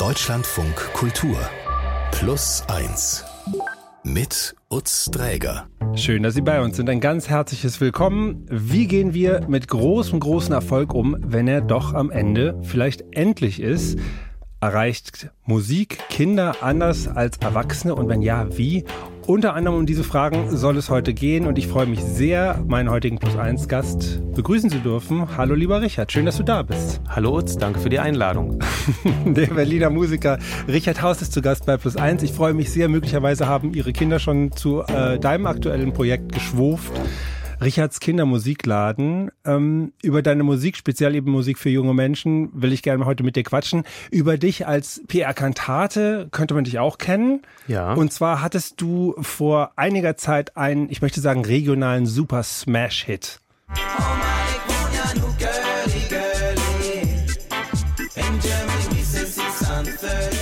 Deutschlandfunk Kultur Plus 1 mit Utz Dräger. Schön, dass Sie bei uns sind. Ein ganz herzliches Willkommen. Wie gehen wir mit großem, großem Erfolg um, wenn er doch am Ende vielleicht endlich ist? Erreicht Musik Kinder anders als Erwachsene und wenn ja, wie? Unter anderem um diese Fragen soll es heute gehen und ich freue mich sehr, meinen heutigen Plus 1 Gast begrüßen zu dürfen. Hallo lieber Richard, schön, dass du da bist. Hallo Utz, danke für die Einladung. Der Berliner Musiker Richard Haus ist zu Gast bei Plus 1. Ich freue mich sehr, möglicherweise haben Ihre Kinder schon zu äh, deinem aktuellen Projekt geschwurft. Richards Kindermusikladen. Ähm, über deine Musik, speziell eben Musik für junge Menschen, will ich gerne heute mit dir quatschen. Über dich als PR-Kantate könnte man dich auch kennen. Ja. Und zwar hattest du vor einiger Zeit einen, ich möchte sagen, regionalen Super-Smash-Hit. Oh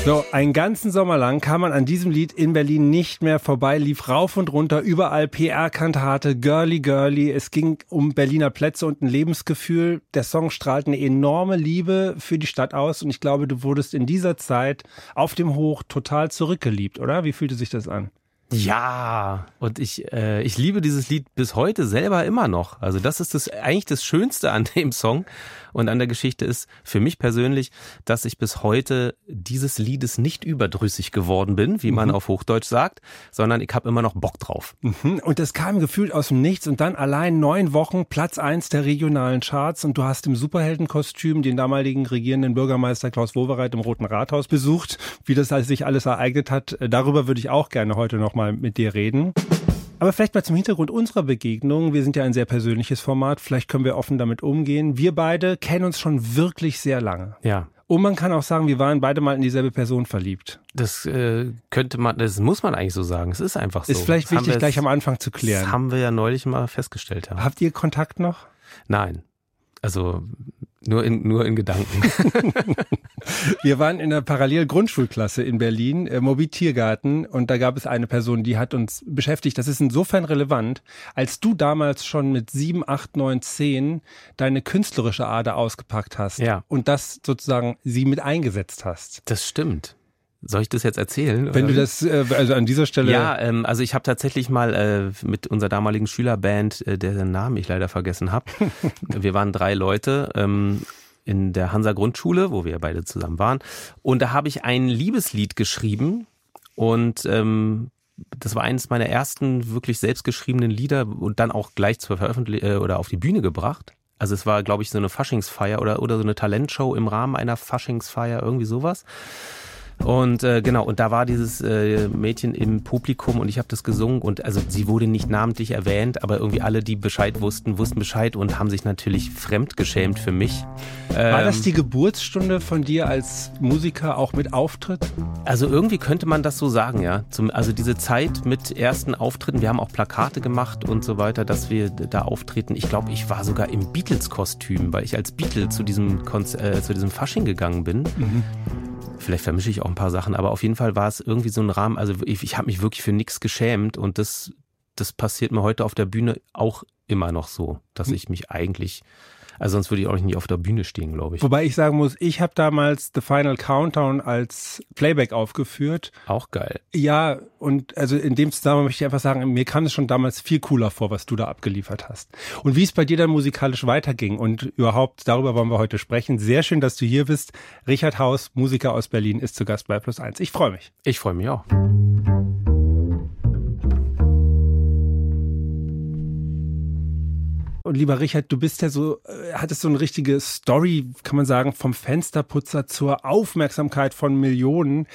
So, einen ganzen Sommer lang kam man an diesem Lied in Berlin nicht mehr vorbei, lief rauf und runter, überall PR-Kantate, Girly Girly. Es ging um Berliner Plätze und ein Lebensgefühl. Der Song strahlt eine enorme Liebe für die Stadt aus und ich glaube, du wurdest in dieser Zeit auf dem Hoch total zurückgeliebt, oder? Wie fühlte sich das an? Ja, und ich, äh, ich liebe dieses Lied bis heute selber immer noch. Also das ist das eigentlich das Schönste an dem Song und an der Geschichte ist für mich persönlich, dass ich bis heute dieses Liedes nicht überdrüssig geworden bin, wie man mhm. auf Hochdeutsch sagt, sondern ich habe immer noch Bock drauf. Mhm. Und das kam gefühlt aus dem Nichts und dann allein neun Wochen Platz eins der regionalen Charts und du hast im Superheldenkostüm den damaligen regierenden Bürgermeister Klaus Wowereit im Roten Rathaus besucht. Wie das sich alles ereignet hat, darüber würde ich auch gerne heute noch mal mit dir reden. Aber vielleicht mal zum Hintergrund unserer Begegnung. Wir sind ja ein sehr persönliches Format. Vielleicht können wir offen damit umgehen. Wir beide kennen uns schon wirklich sehr lange. Ja. Und man kann auch sagen, wir waren beide mal in dieselbe Person verliebt. Das äh, könnte man, das muss man eigentlich so sagen. Es ist einfach so. Ist vielleicht das wichtig, gleich am Anfang zu klären. Das haben wir ja neulich mal festgestellt. Ja. Habt ihr Kontakt noch? Nein. Also nur in, nur in Gedanken. Wir waren in der Parallel-Grundschulklasse in Berlin, äh, Moby Tiergarten, und da gab es eine Person, die hat uns beschäftigt. Das ist insofern relevant, als du damals schon mit sieben, acht, neun, zehn deine künstlerische Ader ausgepackt hast ja. und das sozusagen sie mit eingesetzt hast. Das stimmt. Soll ich das jetzt erzählen? Wenn oder? du das, äh, also an dieser Stelle. Ja, ähm, also ich habe tatsächlich mal äh, mit unserer damaligen Schülerband, äh, deren Namen ich leider vergessen habe, wir waren drei Leute ähm, in der Hansa Grundschule, wo wir beide zusammen waren. Und da habe ich ein Liebeslied geschrieben und ähm, das war eines meiner ersten wirklich selbstgeschriebenen Lieder und dann auch gleich zur Veröffentlichung äh, oder auf die Bühne gebracht. Also es war, glaube ich, so eine Faschingsfeier oder, oder so eine Talentshow im Rahmen einer Faschingsfeier, irgendwie sowas. Und äh, genau, und da war dieses äh, Mädchen im Publikum und ich habe das gesungen und also sie wurde nicht namentlich erwähnt, aber irgendwie alle, die Bescheid wussten, wussten Bescheid und haben sich natürlich fremdgeschämt für mich. War ähm, das die Geburtsstunde von dir als Musiker auch mit Auftritt? Also irgendwie könnte man das so sagen, ja. Zum, also diese Zeit mit ersten Auftritten, wir haben auch Plakate gemacht und so weiter, dass wir da auftreten. Ich glaube, ich war sogar im Beatles-Kostüm, weil ich als Beatle zu diesem, Konz äh, zu diesem Fasching gegangen bin. Mhm. Vielleicht vermische ich auch ein paar Sachen, aber auf jeden Fall war es irgendwie so ein Rahmen. Also ich, ich habe mich wirklich für nichts geschämt und das, das passiert mir heute auf der Bühne auch immer noch so, dass hm. ich mich eigentlich also sonst würde ich auch nicht auf der Bühne stehen, glaube ich. Wobei ich sagen muss, ich habe damals The Final Countdown als Playback aufgeführt. Auch geil. Ja, und also in dem Zusammenhang möchte ich einfach sagen, mir kam es schon damals viel cooler vor, was du da abgeliefert hast. Und wie es bei dir dann musikalisch weiterging und überhaupt, darüber wollen wir heute sprechen. Sehr schön, dass du hier bist. Richard Haus, Musiker aus Berlin, ist zu Gast bei Plus Eins. Ich freue mich. Ich freue mich auch. Und lieber Richard, du bist ja so, äh, hattest so eine richtige Story, kann man sagen, vom Fensterputzer zur Aufmerksamkeit von Millionen.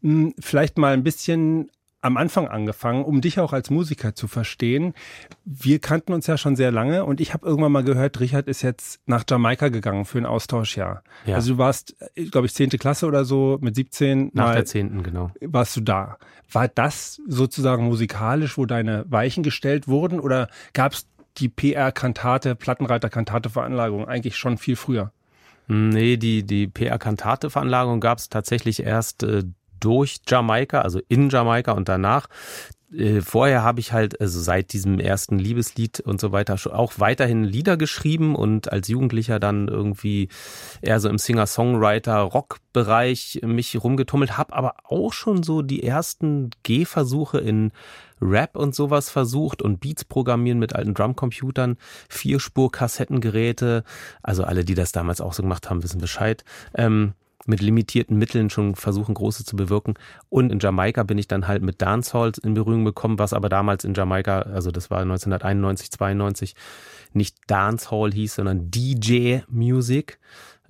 Hm, vielleicht mal ein bisschen am Anfang angefangen, um dich auch als Musiker zu verstehen. Wir kannten uns ja schon sehr lange und ich habe irgendwann mal gehört, Richard ist jetzt nach Jamaika gegangen für ein Austauschjahr. Ja. Also du warst, äh, glaube ich, zehnte Klasse oder so, mit 17. Nach der zehnten, genau. Warst du da. War das sozusagen musikalisch, wo deine Weichen gestellt wurden oder gab es die PR-Kantate, Plattenreiter-Kantate-Veranlagung eigentlich schon viel früher? Nee, die, die PR-Kantate-Veranlagung gab es tatsächlich erst äh, durch Jamaika, also in Jamaika und danach. äh, vorher habe ich halt, also seit diesem ersten Liebeslied und so weiter, auch weiterhin Lieder geschrieben und als Jugendlicher dann irgendwie eher so im Singer-Songwriter-Rock-Bereich mich rumgetummelt, habe aber auch schon so die ersten Gehversuche in Rap und sowas versucht und Beats programmieren mit alten Drumcomputern, Vierspur-Kassettengeräte, also alle, die das damals auch so gemacht haben, wissen Bescheid. Ähm, mit limitierten Mitteln schon versuchen, große zu bewirken. Und in Jamaika bin ich dann halt mit Dancehall in Berührung gekommen, was aber damals in Jamaika, also das war 1991, 92, nicht Dancehall hieß, sondern DJ Music.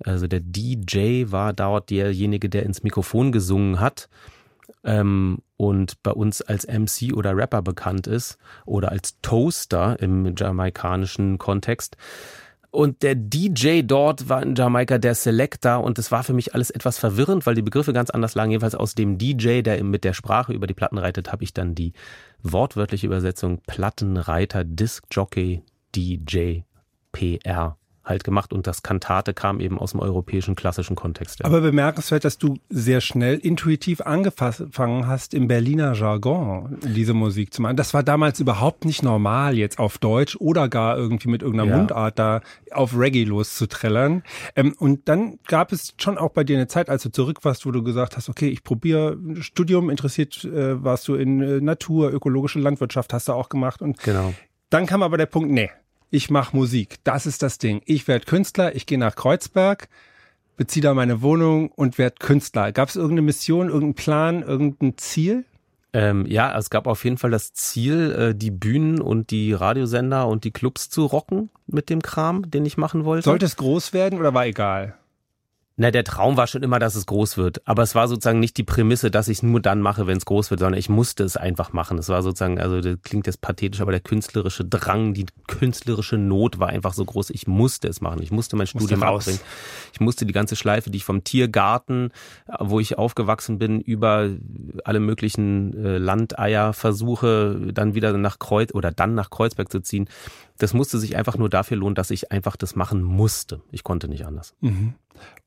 Also der DJ war dort derjenige, der ins Mikrofon gesungen hat ähm, und bei uns als MC oder Rapper bekannt ist oder als Toaster im jamaikanischen Kontext. Und der DJ dort war in Jamaika der Selector und es war für mich alles etwas verwirrend, weil die Begriffe ganz anders lagen. Jedenfalls aus dem DJ, der mit der Sprache über die Platten reitet, habe ich dann die wortwörtliche Übersetzung Plattenreiter, Disc Jockey, DJ, PR halt gemacht und das Kantate kam eben aus dem europäischen klassischen Kontext. Ja. Aber bemerkenswert, dass du sehr schnell intuitiv angefangen hast, im Berliner Jargon diese Musik zu machen. Das war damals überhaupt nicht normal, jetzt auf Deutsch oder gar irgendwie mit irgendeiner ja. Mundart da auf Reggae loszuträllern. Ähm, und dann gab es schon auch bei dir eine Zeit, als du zurück warst, wo du gesagt hast, okay, ich probiere Studium, interessiert äh, warst du in äh, Natur, ökologische Landwirtschaft hast du auch gemacht und genau. Dann kam aber der Punkt, nee, ich mache Musik. Das ist das Ding. Ich werde Künstler, ich gehe nach Kreuzberg, beziehe da meine Wohnung und werde Künstler. Gab es irgendeine Mission, irgendeinen Plan, irgendein Ziel? Ähm, ja, es gab auf jeden Fall das Ziel, äh, die Bühnen und die Radiosender und die Clubs zu rocken mit dem Kram, den ich machen wollte. Sollte es groß werden oder war egal? Na, der Traum war schon immer, dass es groß wird. Aber es war sozusagen nicht die Prämisse, dass ich es nur dann mache, wenn es groß wird, sondern ich musste es einfach machen. Es war sozusagen, also das klingt jetzt pathetisch, aber der künstlerische Drang, die künstlerische Not war einfach so groß. Ich musste es machen. Ich musste mein Studium abbringen. Ich musste die ganze Schleife, die ich vom Tiergarten, wo ich aufgewachsen bin, über alle möglichen äh, Landeier versuche, dann wieder nach Kreuz oder dann nach Kreuzberg zu ziehen. Das musste sich einfach nur dafür lohnen, dass ich einfach das machen musste. Ich konnte nicht anders. Mhm.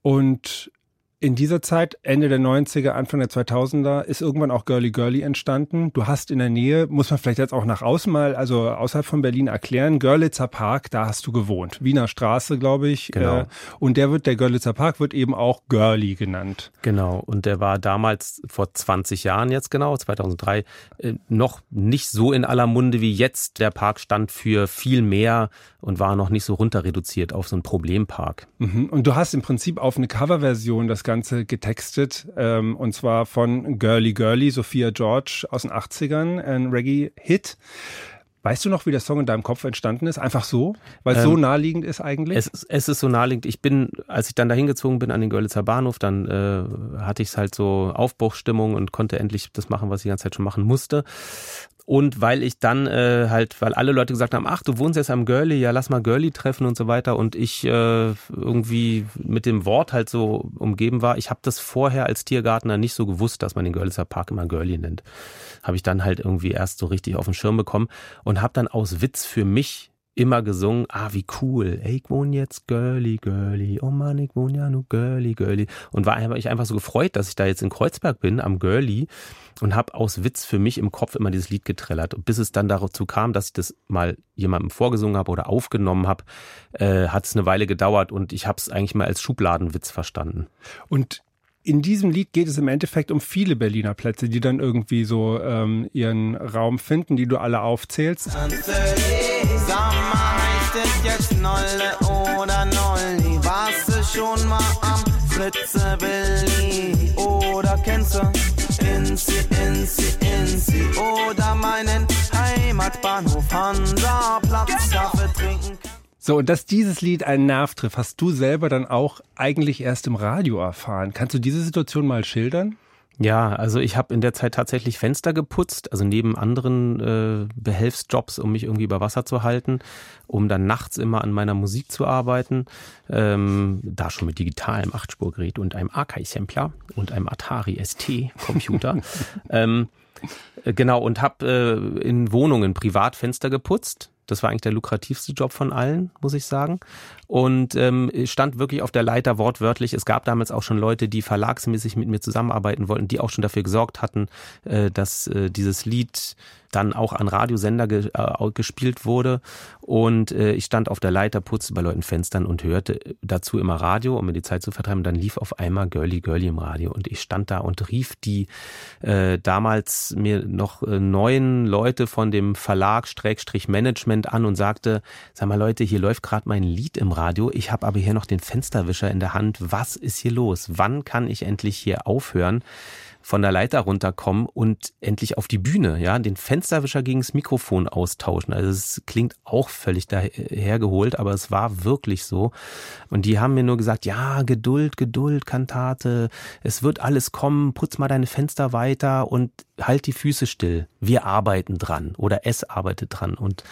Und in dieser Zeit, Ende der 90er, Anfang der 2000er, ist irgendwann auch Girly Girly entstanden. Du hast in der Nähe, muss man vielleicht jetzt auch nach außen mal, also außerhalb von Berlin erklären, Görlitzer Park, da hast du gewohnt. Wiener Straße, glaube ich. Genau. Äh, und der wird, der Görlitzer Park wird eben auch Girly genannt. Genau. Und der war damals, vor 20 Jahren jetzt genau, 2003, äh, noch nicht so in aller Munde wie jetzt. Der Park stand für viel mehr und war noch nicht so runter reduziert auf so einen Problempark. Mhm. Und du hast im Prinzip auf eine Coverversion das Ganze getextet, ähm, und zwar von Girly Girly, Sophia George aus den 80ern, ein Reggae-Hit. Weißt du noch, wie der Song in deinem Kopf entstanden ist? Einfach so? Weil es ähm, so naheliegend ist eigentlich? Es, es ist so naheliegend. Ich bin, als ich dann dahin gezogen bin an den Görlitzer Bahnhof, dann äh, hatte ich halt so Aufbruchstimmung und konnte endlich das machen, was ich die ganze Zeit schon machen musste. Und weil ich dann äh, halt, weil alle Leute gesagt haben, ach, du wohnst jetzt am Girlie, ja, lass mal Girlie treffen und so weiter. Und ich äh, irgendwie mit dem Wort halt so umgeben war. Ich habe das vorher als Tiergartner nicht so gewusst, dass man den Görlitzer Park immer Girlie nennt. Habe ich dann halt irgendwie erst so richtig auf den Schirm bekommen und habe dann aus Witz für mich immer gesungen, ah, wie cool, ey, ich wohne jetzt girly, girly, oh Mann, ich wohne ja nur girly, girly. Und war einfach, ich einfach so gefreut, dass ich da jetzt in Kreuzberg bin, am Girly und habe aus Witz für mich im Kopf immer dieses Lied getrellert. Und bis es dann dazu kam, dass ich das mal jemandem vorgesungen habe oder aufgenommen habe, äh, hat es eine Weile gedauert und ich habe es eigentlich mal als Schubladenwitz verstanden. Und in diesem Lied geht es im Endeffekt um viele Berliner Plätze, die dann irgendwie so ähm, ihren Raum finden, die du alle aufzählst. Oder meinen Heimatbahnhof Hansa Platz, Kaffee trinken? So, und dass dieses Lied einen Nerv trifft, hast du selber dann auch eigentlich erst im Radio erfahren. Kannst du diese Situation mal schildern? Ja, also ich habe in der Zeit tatsächlich Fenster geputzt, also neben anderen äh, Behelfsjobs, um mich irgendwie über Wasser zu halten, um dann nachts immer an meiner Musik zu arbeiten. Ähm, da schon mit digitalem Achtspurgerät und einem Akai-Sampler und einem Atari ST-Computer. ähm, äh, genau, und habe äh, in Wohnungen privat Fenster geputzt das war eigentlich der lukrativste Job von allen, muss ich sagen. Und ähm, stand wirklich auf der Leiter wortwörtlich. Es gab damals auch schon Leute, die verlagsmäßig mit mir zusammenarbeiten wollten, die auch schon dafür gesorgt hatten, äh, dass äh, dieses Lied dann auch an Radiosender ge, äh, gespielt wurde. Und äh, ich stand auf der Leiter, putzte bei Leuten Fenstern und hörte dazu immer Radio, um mir die Zeit zu vertreiben. Dann lief auf einmal Girly Girly im Radio und ich stand da und rief die äh, damals mir noch äh, neuen Leute von dem Verlag Streckstrich Management an und sagte, sag mal Leute, hier läuft gerade mein Lied im Radio, ich habe aber hier noch den Fensterwischer in der Hand. Was ist hier los? Wann kann ich endlich hier aufhören? Von der Leiter runterkommen und endlich auf die Bühne, ja, den Fensterwischer gegen das Mikrofon austauschen. Also es klingt auch völlig dahergeholt, aber es war wirklich so. Und die haben mir nur gesagt, ja, Geduld, Geduld, Kantate, es wird alles kommen, putz mal deine Fenster weiter und halt die Füße still. Wir arbeiten dran oder es arbeitet dran. Und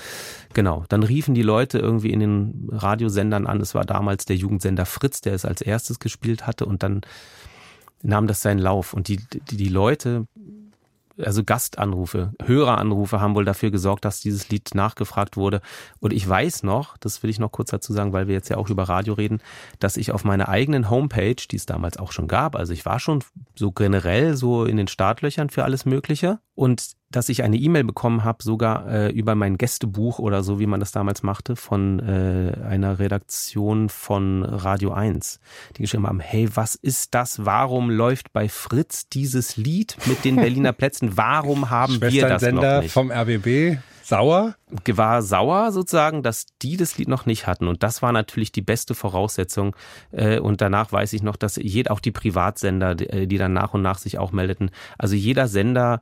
genau, dann riefen die Leute irgendwie in den Radiosendern an. Es war damals der Jugendsender Fritz, der es als erstes gespielt hatte und dann nahm das seinen Lauf. Und die, die, die Leute, also Gastanrufe, Höreranrufe haben wohl dafür gesorgt, dass dieses Lied nachgefragt wurde. Und ich weiß noch, das will ich noch kurz dazu sagen, weil wir jetzt ja auch über Radio reden, dass ich auf meiner eigenen Homepage, die es damals auch schon gab, also ich war schon so generell so in den Startlöchern für alles Mögliche und dass ich eine E-Mail bekommen habe, sogar äh, über mein Gästebuch oder so, wie man das damals machte, von äh, einer Redaktion von Radio 1, die geschrieben haben, hey, was ist das? Warum läuft bei Fritz dieses Lied mit den Berliner Plätzen? Warum haben wir das noch nicht? vom RBB sauer? War sauer sozusagen, dass die das Lied noch nicht hatten. Und das war natürlich die beste Voraussetzung. Äh, und danach weiß ich noch, dass jeder, auch die Privatsender, die dann nach und nach sich auch meldeten, also jeder Sender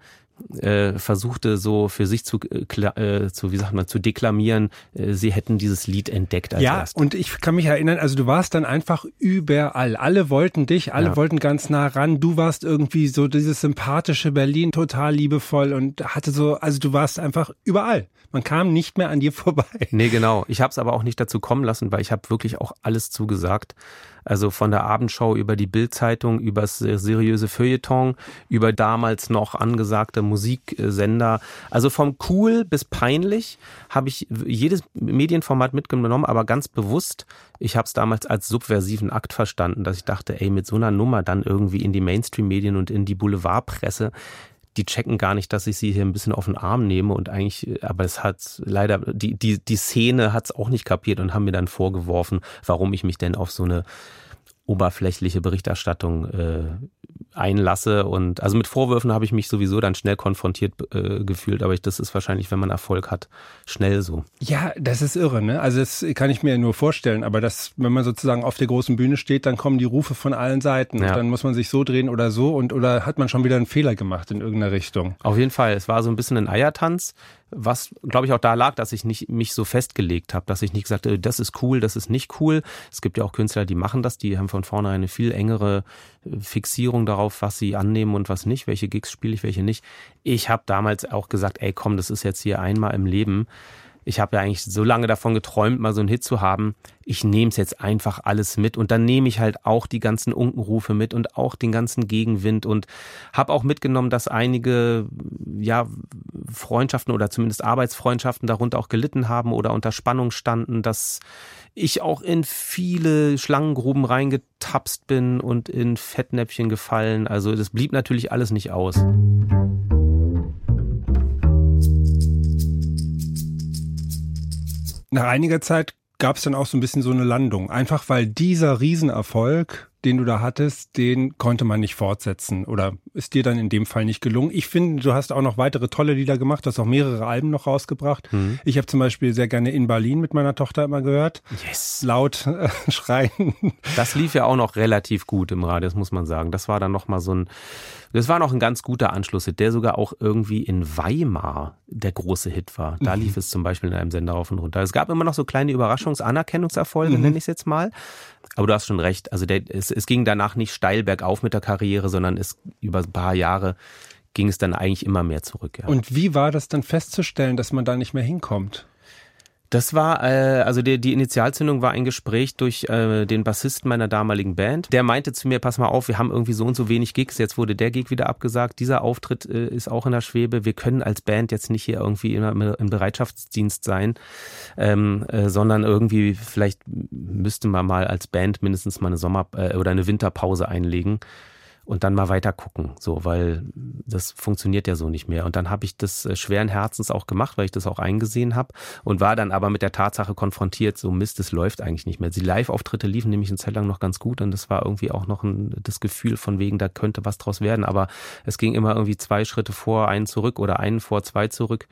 äh, versuchte so für sich zu, äh, zu, wie sagt man, zu deklamieren, äh, sie hätten dieses Lied entdeckt als Ja, erst. und ich kann mich erinnern, also du warst dann einfach überall. Alle wollten dich, alle Ja. wollten ganz nah ran. Du warst irgendwie so dieses sympathische Berlin, total liebevoll und hatte so, also du warst einfach überall. Man kam nicht mehr an dir vorbei. Nee, genau. Ich habe es aber auch nicht dazu kommen lassen, weil ich habe wirklich auch alles zugesagt. Also von der Abendschau über die Bildzeitung, über das seriöse Feuilleton, über damals noch angesagte Musiksender. Also vom cool bis peinlich habe ich jedes Medienformat mitgenommen, aber ganz bewusst. Ich habe es damals als subversiven Akt verstanden, dass ich dachte, ey, mit so einer Nummer dann irgendwie in die Mainstream-Medien und in die Boulevardpresse, die checken gar nicht, dass ich sie hier ein bisschen auf den Arm nehme und eigentlich, aber es hat leider, die, die, die Szene hat es auch nicht kapiert und haben mir dann vorgeworfen, warum ich mich denn auf so eine oberflächliche Berichterstattung äh, einlasse. Und also mit Vorwürfen habe ich mich sowieso dann schnell konfrontiert äh, gefühlt, aber ich, das ist wahrscheinlich, wenn man Erfolg hat, schnell so. Ja, das ist irre, ne? Also das kann ich mir nur vorstellen, aber das, wenn man sozusagen auf der großen Bühne steht, dann kommen die Rufe von allen Seiten. Ja. Und dann muss man sich so drehen oder so und oder hat man schon wieder einen Fehler gemacht in irgendeiner Richtung. Auf jeden Fall, es war so ein bisschen ein Eiertanz, was glaube ich auch da lag, dass ich nicht mich so festgelegt habe, dass ich nicht gesagt habe, das ist cool, das ist nicht cool. Es gibt ja auch Künstler, die machen das, die haben von vornherein eine viel engere äh, Fixierung darauf, was sie annehmen und was nicht, welche Gigs spiele ich, welche nicht. Ich habe damals auch gesagt, ey komm, das ist jetzt hier einmal im Leben. Ich habe ja eigentlich so lange davon geträumt, mal so einen Hit zu haben. Ich nehme es jetzt einfach alles mit und dann nehme ich halt auch die ganzen Unkenrufe mit und auch den ganzen Gegenwind und habe auch mitgenommen, dass einige ja Freundschaften oder zumindest Arbeitsfreundschaften darunter auch gelitten haben oder unter Spannung standen, dass ich auch in viele Schlangengruben reingetapst bin und in Fettnäpfchen gefallen. Also das blieb natürlich alles nicht aus. Nach einiger Zeit gab es dann auch so ein bisschen so eine Landung. Einfach weil dieser Riesenerfolg, den du da hattest, den konnte man nicht fortsetzen oder ist dir dann in dem Fall nicht gelungen. Ich finde, du hast auch noch weitere tolle Lieder gemacht, du hast auch mehrere Alben noch rausgebracht. Mhm. Ich habe zum Beispiel sehr gerne in Berlin mit meiner Tochter immer gehört. Yes. Laut äh, schreien. Das lief ja auch noch relativ gut im Radio, das muss man sagen. Das war dann nochmal so ein, das war noch ein ganz guter Anschluss, der sogar auch irgendwie in Weimar der große Hit war. Da lief es zum Beispiel in einem Sender rauf und runter. Es gab immer noch so kleine Überraschungsanerkennungserfolge, Mhm. nenne ich es jetzt mal. Aber du hast schon recht. Also der, es, es ging danach nicht steil bergauf mit der Karriere, sondern es über ein paar Jahre ging es dann eigentlich immer mehr zurück. Ja. Und wie war das dann festzustellen, dass man da nicht mehr hinkommt? Das war, äh, also die, die Initialzündung war ein Gespräch durch äh, den Bassisten meiner damaligen Band. Der meinte zu mir, pass mal auf, wir haben irgendwie so und so wenig Gigs, jetzt wurde der Gig wieder abgesagt, dieser Auftritt äh, ist auch in der Schwebe, wir können als Band jetzt nicht hier irgendwie immer im Bereitschaftsdienst sein, ähm, äh, sondern irgendwie, vielleicht müsste man mal als Band mindestens mal eine Sommer- äh, oder eine Winterpause einlegen. Und dann mal weiter gucken, so, weil das funktioniert ja so nicht mehr. Und dann habe ich das äh, schweren Herzens auch gemacht, weil ich das auch eingesehen habe und war dann aber mit der Tatsache konfrontiert, so Mist, es läuft eigentlich nicht mehr. Die Live-Auftritte liefen nämlich eine Zeit lang noch ganz gut und das war irgendwie auch noch ein, das Gefühl von wegen, da könnte was draus werden. Aber es ging immer irgendwie zwei Schritte vor, einen zurück oder einen vor, zwei zurück.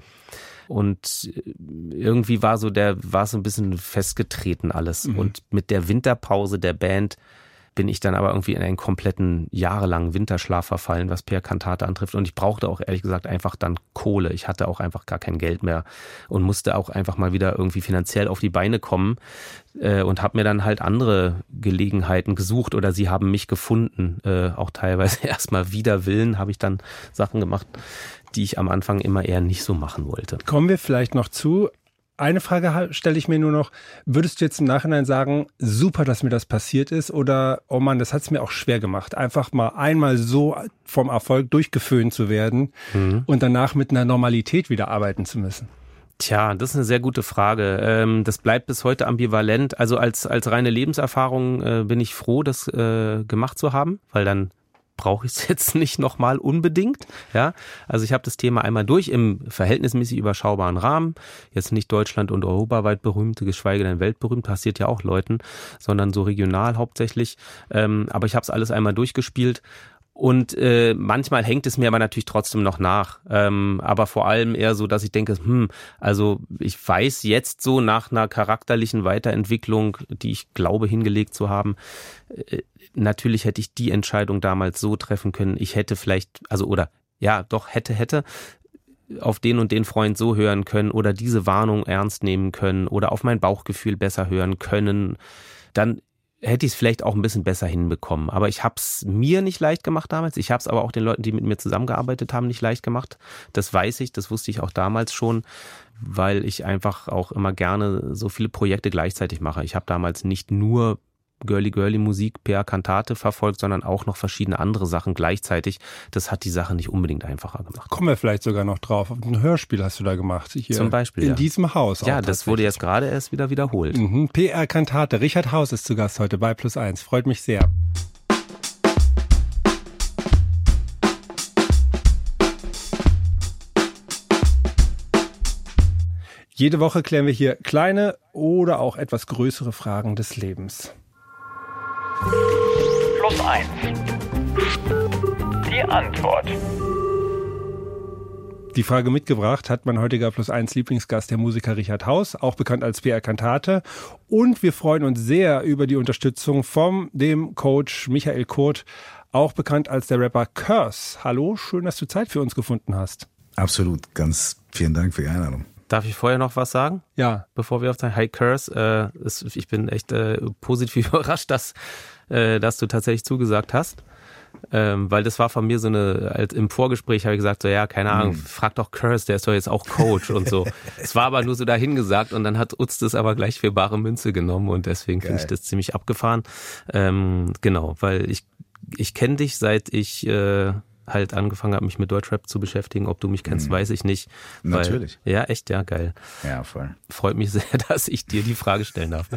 Und äh, irgendwie war so der, war so ein bisschen festgetreten alles. Mhm. Und mit der Winterpause der Band bin ich dann aber irgendwie in einen kompletten jahrelangen Winterschlaf verfallen, was Per Kantate antrifft. Und ich brauchte auch ehrlich gesagt einfach dann Kohle. Ich hatte auch einfach gar kein Geld mehr und musste auch einfach mal wieder irgendwie finanziell auf die Beine kommen äh, und habe mir dann halt andere Gelegenheiten gesucht oder sie haben mich gefunden. Äh, auch teilweise erstmal wider Willen habe ich dann Sachen gemacht, die ich am Anfang immer eher nicht so machen wollte. Kommen wir vielleicht noch zu. Eine Frage stelle ich mir nur noch. Würdest du jetzt im Nachhinein sagen, super, dass mir das passiert ist? Oder, oh Mann, das hat es mir auch schwer gemacht, einfach mal einmal so vom Erfolg durchgeföhnt zu werden mhm. und danach mit einer Normalität wieder arbeiten zu müssen? Tja, das ist eine sehr gute Frage. Ähm, das bleibt bis heute ambivalent. Also als, als reine Lebenserfahrung äh, bin ich froh, das äh, gemacht zu haben, weil dann brauche ich es jetzt nicht nochmal unbedingt. Ja, also ich habe das Thema einmal durch im verhältnismäßig überschaubaren Rahmen. Jetzt nicht Deutschland und europaweit berühmt, geschweige denn weltberühmt, passiert ja auch Leuten, sondern so regional hauptsächlich. Ähm, aber ich habe es alles einmal durchgespielt und äh, manchmal hängt es mir aber natürlich trotzdem noch nach. Ähm, aber vor allem eher so, dass ich denke, hm, also ich weiß jetzt so nach einer charakterlichen Weiterentwicklung, die ich glaube hingelegt zu haben, äh, natürlich hätte ich die Entscheidung damals so treffen können. Ich hätte vielleicht, also oder ja, doch hätte, hätte auf den und den Freund so hören können oder diese Warnung ernst nehmen können oder auf mein Bauchgefühl besser hören können. Dann hätte ich es vielleicht auch ein bisschen besser hinbekommen. Aber ich habe es mir nicht leicht gemacht damals. Ich habe es aber auch den Leuten, die mit mir zusammengearbeitet haben, nicht leicht gemacht. Das weiß ich, das wusste ich auch damals schon, weil ich einfach auch immer gerne so viele Projekte gleichzeitig mache. Ich habe damals nicht nur Girly Girly Musik per Kantate verfolgt, sondern auch noch verschiedene andere Sachen gleichzeitig. Das hat die Sache nicht unbedingt einfacher gemacht. Kommen wir vielleicht sogar noch drauf. Ein Hörspiel hast du da gemacht. Hier Zum Beispiel. In ja. diesem Haus. Ja, das wurde jetzt gerade erst wieder wiederholt. Mhm. PR Kantate. Richard Haus ist zu Gast heute bei Plus Eins. Freut mich sehr. Jede Woche klären wir hier kleine oder auch etwas größere Fragen des Lebens. Plus 1. Die Antwort. Die Frage mitgebracht hat mein heutiger Plus 1 Lieblingsgast, der Musiker Richard Haus, auch bekannt als PR Kantate. Und wir freuen uns sehr über die Unterstützung vom dem Coach Michael Kurt, auch bekannt als der Rapper Curse. Hallo, schön, dass du Zeit für uns gefunden hast. Absolut, ganz vielen Dank für die Einladung. Darf ich vorher noch was sagen? Ja. Bevor wir auf dein High Curse, äh, ist, ich bin echt äh, positiv überrascht, dass, äh, dass du tatsächlich zugesagt hast. Ähm, weil das war von mir so eine, als im Vorgespräch habe ich gesagt, so ja, keine Ahnung, hm. frag doch Curse, der ist doch jetzt auch Coach und so. Es war aber nur so dahingesagt und dann hat Utz das aber gleich für bare Münze genommen und deswegen finde ich das ziemlich abgefahren. Ähm, genau, weil ich, ich kenne dich seit ich äh, halt angefangen habe, mich mit Deutschrap zu beschäftigen. Ob du mich kennst, mhm. weiß ich nicht. Weil, Natürlich. Ja, echt, ja, geil. Ja, voll. Freut mich sehr, dass ich dir die Frage stellen darf.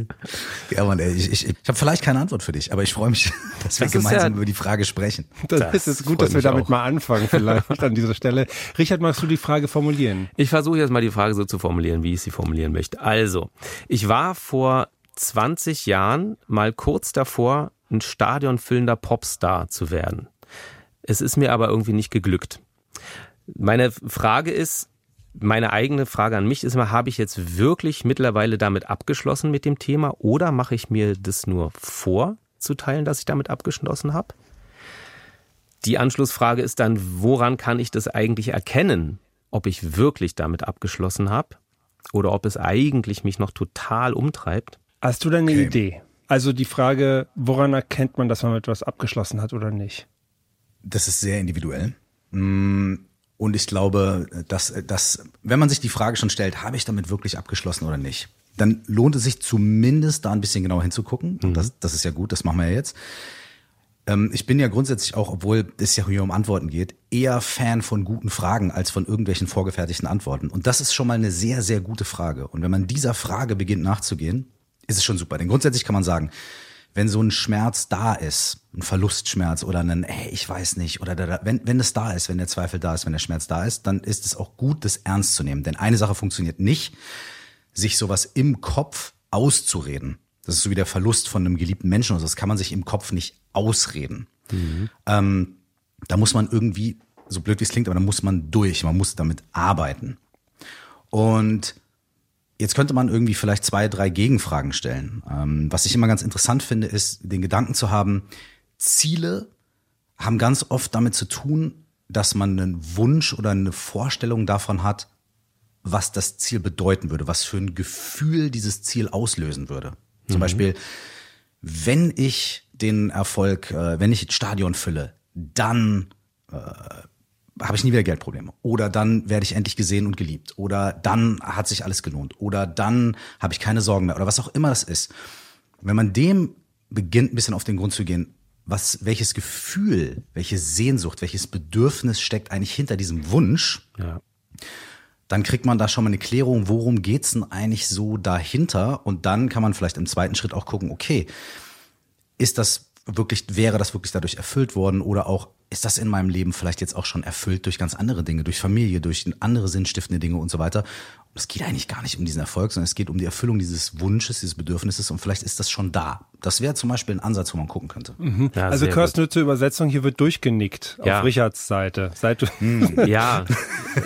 ja, Mann, ey, ich, ich, ich habe vielleicht keine Antwort für dich, aber ich freue mich, dass wir das gemeinsam ja, über die Frage sprechen. Das, das ist gut, dass wir damit auch. mal anfangen, vielleicht an dieser Stelle. Richard, magst du die Frage formulieren? Ich versuche jetzt mal die Frage so zu formulieren, wie ich sie formulieren möchte. Also, ich war vor 20 Jahren mal kurz davor, ein stadionfüllender Popstar zu werden. Es ist mir aber irgendwie nicht geglückt. Meine Frage ist, meine eigene Frage an mich ist immer, habe ich jetzt wirklich mittlerweile damit abgeschlossen mit dem Thema oder mache ich mir das nur vorzuteilen, dass ich damit abgeschlossen habe? Die Anschlussfrage ist dann, woran kann ich das eigentlich erkennen, ob ich wirklich damit abgeschlossen habe oder ob es eigentlich mich noch total umtreibt? Hast du denn eine okay. Idee? Also die Frage, woran erkennt man, dass man mit etwas abgeschlossen hat oder nicht? Das ist sehr individuell. Mm, und ich glaube, dass, dass, wenn man sich die Frage schon stellt, habe ich damit wirklich abgeschlossen oder nicht, dann lohnt es sich zumindest da ein bisschen genauer hinzugucken. Mhm. Das, das ist ja gut, das machen wir ja jetzt. Ähm, ich bin ja grundsätzlich auch, obwohl es ja hier um Antworten geht, eher Fan von guten Fragen als von irgendwelchen vorgefertigten Antworten. Und das ist schon mal eine sehr, sehr gute Frage. Und wenn man dieser Frage beginnt nachzugehen, ist es schon super. Denn grundsätzlich kann man sagen, wenn so ein Schmerz da ist, ein Verlustschmerz oder ein, ey, ich weiß nicht, oder da, wenn, wenn es da ist, wenn der Zweifel da ist, wenn der Schmerz da ist, dann ist es auch gut, das ernst zu nehmen. Denn eine Sache funktioniert nicht, sich sowas im Kopf auszureden. Das ist so wie der Verlust von einem geliebten Menschen. Also das kann man sich im Kopf nicht ausreden. Mhm. Ähm, da muss man irgendwie, so blöd wie es klingt, aber da muss man durch. Man muss damit arbeiten. Und Jetzt könnte man irgendwie vielleicht zwei, drei Gegenfragen stellen. Ähm, was ich immer ganz interessant finde, ist den Gedanken zu haben, Ziele haben ganz oft damit zu tun, dass man einen Wunsch oder eine Vorstellung davon hat, was das Ziel bedeuten würde, was für ein Gefühl dieses Ziel auslösen würde. Zum mhm. Beispiel, wenn ich den Erfolg, äh, wenn ich das Stadion fülle, dann äh, habe ich nie wieder Geldprobleme. Oder dann werde ich endlich gesehen und geliebt. Oder dann hat sich alles gelohnt. Oder dann habe ich keine Sorgen mehr. Oder was auch immer das ist. Wenn man dem beginnt, ein bisschen auf den Grund zu gehen, was, welches Gefühl, welche Sehnsucht, welches Bedürfnis steckt eigentlich hinter diesem Wunsch, ja. dann kriegt man da schon mal eine Klärung, worum geht's denn eigentlich so dahinter? Und dann kann man vielleicht im zweiten Schritt auch gucken, okay, ist das wirklich, wäre das wirklich dadurch erfüllt worden oder auch ist das in meinem Leben vielleicht jetzt auch schon erfüllt durch ganz andere Dinge, durch Familie, durch andere sinnstiftende Dinge und so weiter es geht eigentlich gar nicht um diesen Erfolg, sondern es geht um die Erfüllung dieses Wunsches, dieses Bedürfnisses und vielleicht ist das schon da. Das wäre zum Beispiel ein Ansatz, wo man gucken könnte. Mhm. Ja, also Kirsten zur Übersetzung, hier wird durchgenickt ja. auf Richards Seite. Seit hm. ja,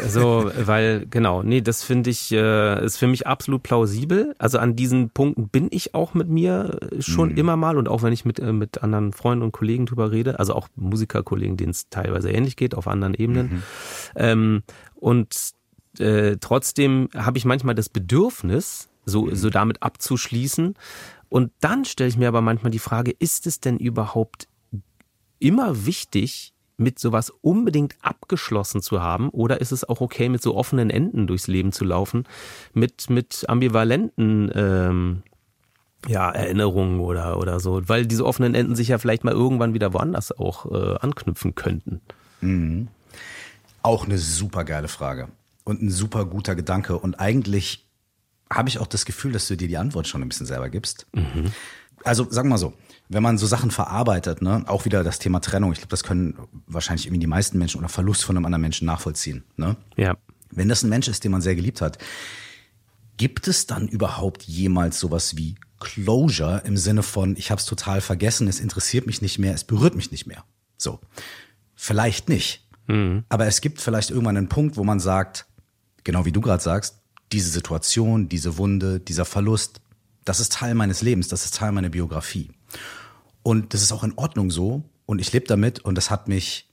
so, weil, genau, nee, das finde ich, äh, ist für mich absolut plausibel. Also an diesen Punkten bin ich auch mit mir schon mhm. immer mal und auch wenn ich mit, äh, mit anderen Freunden und Kollegen drüber rede, also auch Musikerkollegen, denen es teilweise ähnlich geht, auf anderen Ebenen. Mhm. Ähm, und äh, trotzdem habe ich manchmal das Bedürfnis, so, mhm. so damit abzuschließen. Und dann stelle ich mir aber manchmal die Frage, ist es denn überhaupt immer wichtig, mit sowas unbedingt abgeschlossen zu haben? Oder ist es auch okay, mit so offenen Enden durchs Leben zu laufen, mit, mit ambivalenten ähm, ja, Erinnerungen oder, oder so? Weil diese offenen Enden sich ja vielleicht mal irgendwann wieder woanders auch äh, anknüpfen könnten. Mhm. Auch eine super geile Frage und ein super guter Gedanke. Und eigentlich habe ich auch das Gefühl, dass du dir die Antwort schon ein bisschen selber gibst. Mhm. Also sagen wir mal so, wenn man so Sachen verarbeitet, ne, auch wieder das Thema Trennung, ich glaube, das können wahrscheinlich irgendwie die meisten Menschen oder Verlust von einem anderen Menschen nachvollziehen. Ne? Ja. Wenn das ein Mensch ist, den man sehr geliebt hat, gibt es dann überhaupt jemals sowas wie Closure im Sinne von, ich habe es total vergessen, es interessiert mich nicht mehr, es berührt mich nicht mehr. So. Vielleicht nicht. Mhm. Aber es gibt vielleicht irgendwann einen Punkt, wo man sagt, genau wie du gerade sagst, diese Situation, diese Wunde, dieser Verlust, das ist Teil meines Lebens, das ist Teil meiner Biografie. Und das ist auch in Ordnung so. Und ich lebe damit und das hat mich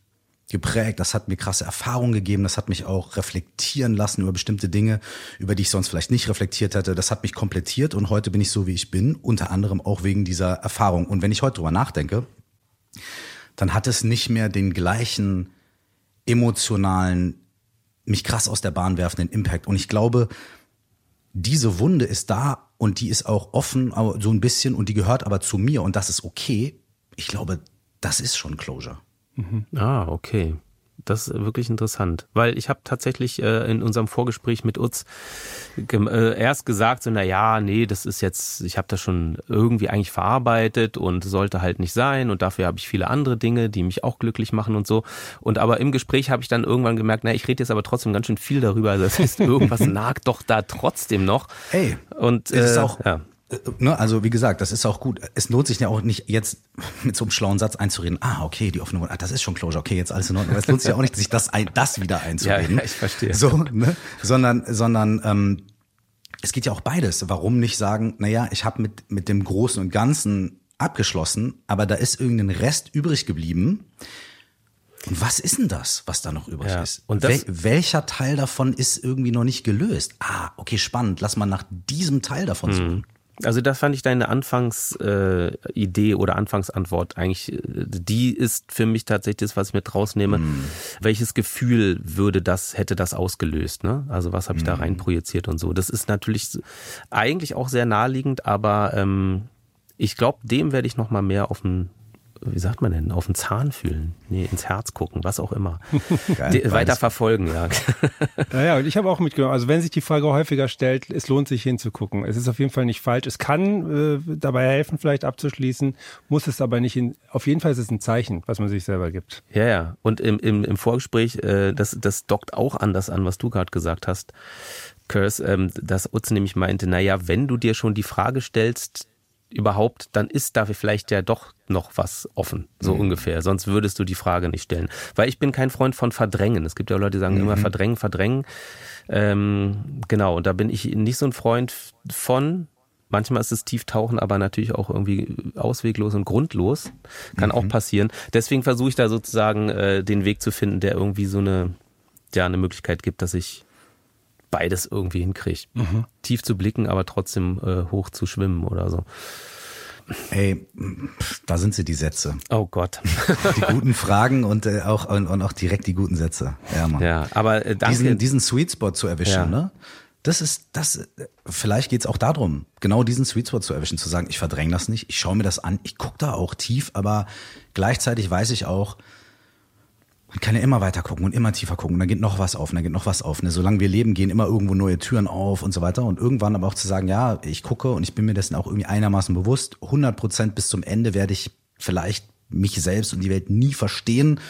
geprägt, das hat mir krasse Erfahrungen gegeben, das hat mich auch reflektieren lassen über bestimmte Dinge, über die ich sonst vielleicht nicht reflektiert hätte. Das hat mich komplettiert und heute bin ich so, wie ich bin, unter anderem auch wegen dieser Erfahrung. Und wenn ich heute drüber nachdenke, dann hat es nicht mehr den gleichen emotionalen mich krass aus der Bahn werfenden Impact. Und ich glaube, diese Wunde ist da und die ist auch offen, so ein bisschen und die gehört aber zu mir und das ist okay. Ich glaube, das ist schon Closure. Mhm. Ah, okay. Das ist wirklich interessant, weil ich habe tatsächlich äh, in unserem Vorgespräch mit Utz äh, erst gesagt, so na ja, nee, das ist jetzt, ich habe das schon irgendwie eigentlich verarbeitet und sollte halt nicht sein und dafür habe ich viele andere Dinge, die mich auch glücklich machen und so. Und aber im Gespräch habe ich dann irgendwann gemerkt, na, ich rede jetzt aber trotzdem ganz schön viel darüber. Also das heißt, irgendwas nagt doch da trotzdem noch. Hey, und äh, ist auch ja. Ne, also wie gesagt, das ist auch gut. Es lohnt sich ja auch nicht jetzt mit so einem schlauen Satz einzureden. Ah, okay, die offene Wunde, ah, das ist schon Closure. Okay, jetzt alles in Ordnung. Aber es lohnt sich ja auch nicht, sich das, ein, das wieder einzureden. Ja, ich verstehe. So, ne? sondern, sondern ähm, es geht ja auch beides. Warum nicht sagen, naja, ich habe mit mit dem Großen und Ganzen abgeschlossen, aber da ist irgendein Rest übrig geblieben. Und was ist denn das, was da noch übrig ja. ist? Und Wel welcher Teil davon ist irgendwie noch nicht gelöst? Ah, okay, spannend. Lass mal nach diesem Teil davon mhm. Also das fand ich deine Anfangsidee äh, oder Anfangsantwort eigentlich, äh, die ist für mich tatsächlich das, was ich mit rausnehme. Mm. Welches Gefühl würde das, hätte das ausgelöst? Ne? Also was habe ich mm. da rein projiziert und so. Das ist natürlich eigentlich auch sehr naheliegend, aber ähm, ich glaube, dem werde ich noch mal mehr auf den wie sagt man denn, auf den Zahn fühlen, nee, ins Herz gucken, was auch immer. Geil, weiter verfolgen, ja. Naja, und ich habe auch mitgenommen, also wenn sich die Frage häufiger stellt, es lohnt sich hinzugucken. Es ist auf jeden Fall nicht falsch. Es kann äh, dabei helfen, vielleicht abzuschließen, muss es aber nicht. In, auf jeden Fall ist es ein Zeichen, was man sich selber gibt. Ja, ja. Und im, im, im Vorgespräch, äh, das, das dockt auch anders an, was du gerade gesagt hast. Kurs, ähm, dass Utz nämlich meinte, naja, wenn du dir schon die Frage stellst, überhaupt, dann ist da vielleicht ja doch noch was offen, so mhm. ungefähr. Sonst würdest du die Frage nicht stellen. Weil ich bin kein Freund von Verdrängen. Es gibt ja Leute, die sagen mhm. immer verdrängen, verdrängen. Ähm, genau, und da bin ich nicht so ein Freund von. Manchmal ist es Tieftauchen, aber natürlich auch irgendwie ausweglos und grundlos. Kann mhm. auch passieren. Deswegen versuche ich da sozusagen äh, den Weg zu finden, der irgendwie so eine, ja, eine Möglichkeit gibt, dass ich beides irgendwie hinkriege. Mhm. Tief zu blicken, aber trotzdem äh, hoch zu schwimmen oder so. Ey, da sind sie die Sätze. Oh Gott. Die guten Fragen und äh, auch und, und, auch direkt die guten Sätze. Ja, Mann. Ja, aber äh, danke. Diesen, diesen Sweet Spot zu erwischen, ja. ne? Das ist, das, vielleicht geht's auch darum, genau diesen Sweet Spot zu erwischen, zu sagen, ich verdränge das nicht, ich schaue mir das an, ich gucke da auch tief, aber gleichzeitig weiß ich auch, man kann ja immer weiter gucken und immer tiefer gucken. Und dann geht noch was auf, und dann geht noch was auf. Ne? Solange wir leben, gehen immer irgendwo neue Türen auf und so weiter. Und irgendwann aber auch zu sagen, ja, ich gucke und ich bin mir dessen auch irgendwie einigermaßen bewusst. 100 Prozent bis zum Ende werde ich vielleicht mich selbst und die Welt nie verstehen.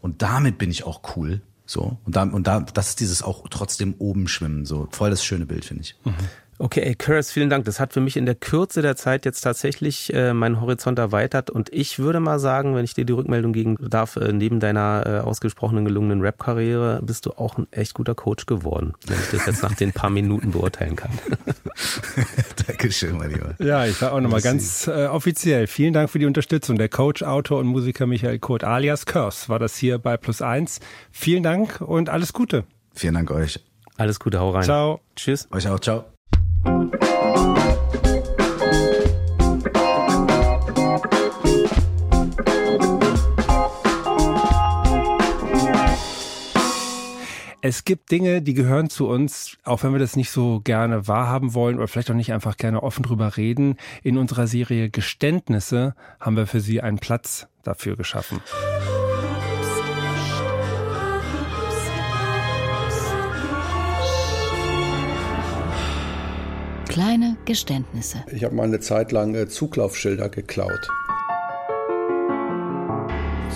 Und damit bin ich auch cool. So. Und da, und da, das ist dieses auch trotzdem oben schwimmen. So voll das schöne Bild, finde ich. Mhm. Okay, Curtis, vielen Dank. Das hat für mich in der Kürze der Zeit jetzt tatsächlich äh, meinen Horizont erweitert. Und ich würde mal sagen, wenn ich dir die Rückmeldung geben darf, äh, neben deiner äh, ausgesprochenen gelungenen Rap-Karriere bist du auch ein echt guter Coach geworden, wenn ich das jetzt nach den paar Minuten beurteilen kann. Dankeschön, mein Lieber. Ja, ich war auch nochmal ganz äh, offiziell. Vielen Dank für die Unterstützung. Der Coach, Autor und Musiker Michael Kurt alias Curse war das hier bei Plus Eins. Vielen Dank und alles Gute. Vielen Dank euch. Alles Gute, hau rein. Ciao. Tschüss. Euch auch, ciao. Es gibt Dinge, die gehören zu uns, auch wenn wir das nicht so gerne wahrhaben wollen oder vielleicht auch nicht einfach gerne offen drüber reden. In unserer Serie Geständnisse haben wir für Sie einen Platz dafür geschaffen. Kleine Geständnisse. Ich habe mal eine Zeit lang äh, Zuglaufschilder geklaut.